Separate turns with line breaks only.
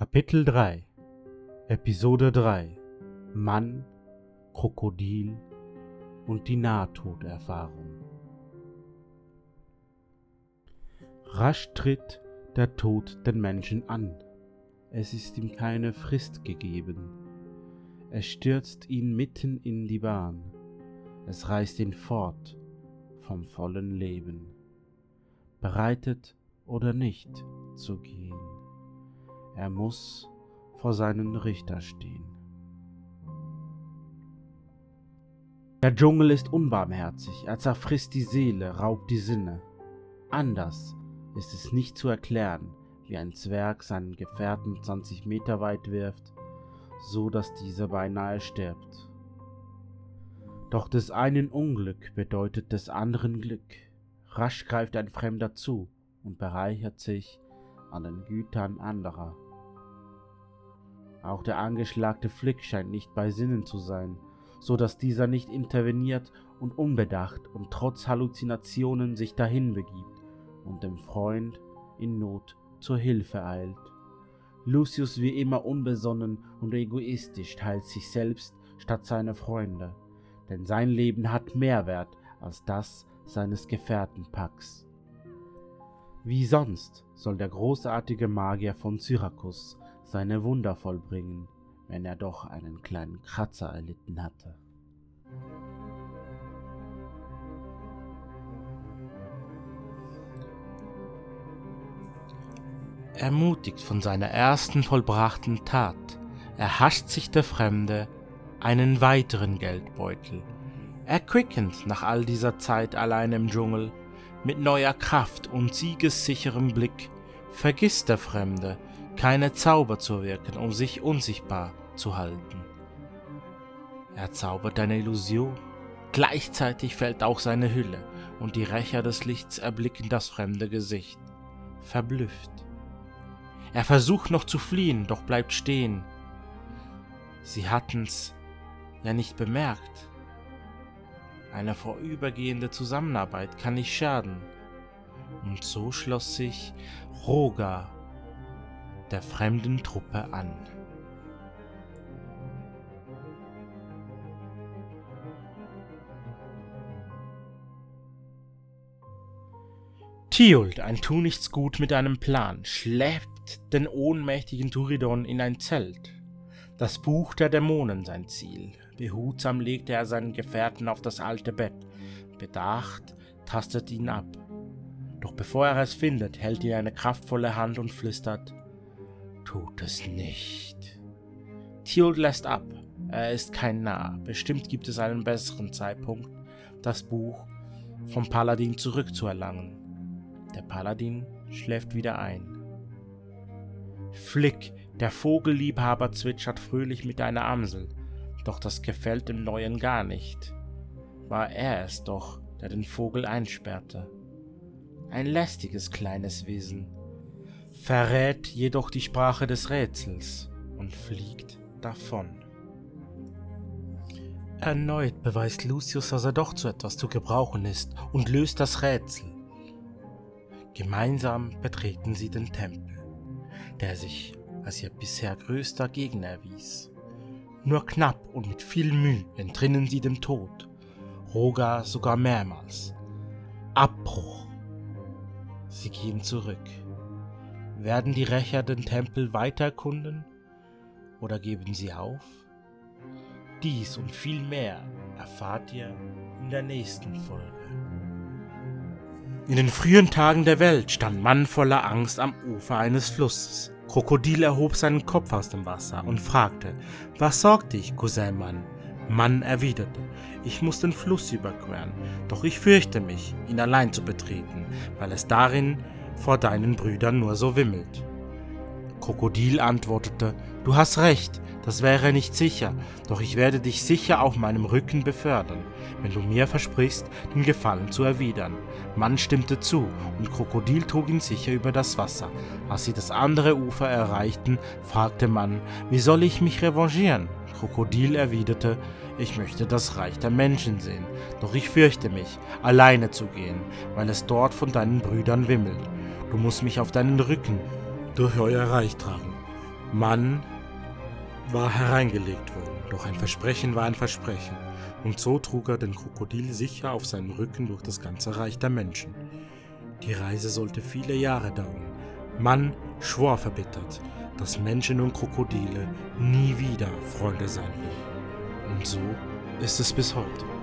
Kapitel 3 Episode 3 Mann, Krokodil und die Nahtoderfahrung Rasch tritt der Tod den Menschen an. Es ist ihm keine Frist gegeben. Es stürzt ihn mitten in die Bahn. Es reißt ihn fort vom vollen Leben. Bereitet oder nicht zu gehen. Er muss vor seinen Richter stehen. Der Dschungel ist unbarmherzig, er zerfrisst die Seele, raubt die Sinne. Anders ist es nicht zu erklären, wie ein Zwerg seinen Gefährten 20 Meter weit wirft, so dass dieser beinahe stirbt. Doch des einen Unglück bedeutet des anderen Glück. Rasch greift ein Fremder zu und bereichert sich an den Gütern anderer. Auch der angeschlagte Flick scheint nicht bei Sinnen zu sein, so dass dieser nicht interveniert und unbedacht und trotz Halluzinationen sich dahin begibt und dem Freund in Not zur Hilfe eilt. Lucius wie immer unbesonnen und egoistisch teilt sich selbst statt seine Freunde, denn sein Leben hat mehr Wert als das seines Gefährten Pax. Wie sonst soll der großartige Magier von Syrakus seine Wunder vollbringen, wenn er doch einen kleinen Kratzer erlitten hatte. Ermutigt von seiner ersten vollbrachten Tat, erhascht sich der Fremde einen weiteren Geldbeutel. Erquickend nach all dieser Zeit allein im Dschungel, mit neuer Kraft und siegessicherem Blick, vergisst der Fremde, keine Zauber zu wirken, um sich unsichtbar zu halten. Er zaubert eine Illusion, gleichzeitig fällt auch seine Hülle, und die Rächer des Lichts erblicken das fremde Gesicht, verblüfft. Er versucht noch zu fliehen, doch bleibt stehen. Sie hatten's ja nicht bemerkt. Eine vorübergehende Zusammenarbeit kann nicht schaden. Und so schloss sich Roga der fremden Truppe an. Thiuld, ein Tunichtsgut mit einem Plan, schleppt den ohnmächtigen Turidon in ein Zelt. Das Buch der Dämonen sein Ziel. Behutsam legt er seinen Gefährten auf das alte Bett. Bedacht tastet ihn ab. Doch bevor er es findet, hält ihn eine kraftvolle Hand und flüstert tut es nicht. Thiel lässt ab. Er ist kein Narr. Bestimmt gibt es einen besseren Zeitpunkt, das Buch vom Paladin zurückzuerlangen. Der Paladin schläft wieder ein. Flick, der Vogelliebhaber, zwitschert fröhlich mit einer Amsel, doch das gefällt dem Neuen gar nicht. War er es doch, der den Vogel einsperrte. Ein lästiges kleines Wesen verrät jedoch die Sprache des Rätsels und fliegt davon. Erneut beweist Lucius, dass er doch zu etwas zu gebrauchen ist und löst das Rätsel. Gemeinsam betreten sie den Tempel, der sich als ihr bisher größter Gegner erwies. Nur knapp und mit viel Mühe entrinnen sie dem Tod, Roga sogar mehrmals. Abbruch. Sie gehen zurück. Werden die Rächer den Tempel weiter erkunden oder geben sie auf? Dies und viel mehr erfahrt ihr in der nächsten Folge. In den frühen Tagen der Welt stand Mann voller Angst am Ufer eines Flusses. Krokodil erhob seinen Kopf aus dem Wasser und fragte, was sorgt dich, Cousin Mann? Mann erwiderte, ich muss den Fluss überqueren, doch ich fürchte mich, ihn allein zu betreten, weil es darin vor deinen Brüdern nur so wimmelt. Krokodil antwortete, Du hast recht, das wäre nicht sicher, doch ich werde dich sicher auf meinem Rücken befördern, wenn du mir versprichst, den Gefallen zu erwidern. Mann stimmte zu, und Krokodil trug ihn sicher über das Wasser. Als sie das andere Ufer erreichten, fragte Mann, wie soll ich mich revanchieren? Krokodil erwiderte, ich möchte das Reich der Menschen sehen, doch ich fürchte mich, alleine zu gehen, weil es dort von deinen Brüdern wimmelt. Du musst mich auf deinen Rücken durch euer Reich tragen. Mann war hereingelegt worden, doch ein Versprechen war ein Versprechen, und so trug er den Krokodil sicher auf seinem Rücken durch das ganze Reich der Menschen. Die Reise sollte viele Jahre dauern. Mann schwor verbittert, dass Menschen und Krokodile nie wieder Freunde sein würden. Und so ist es bis heute.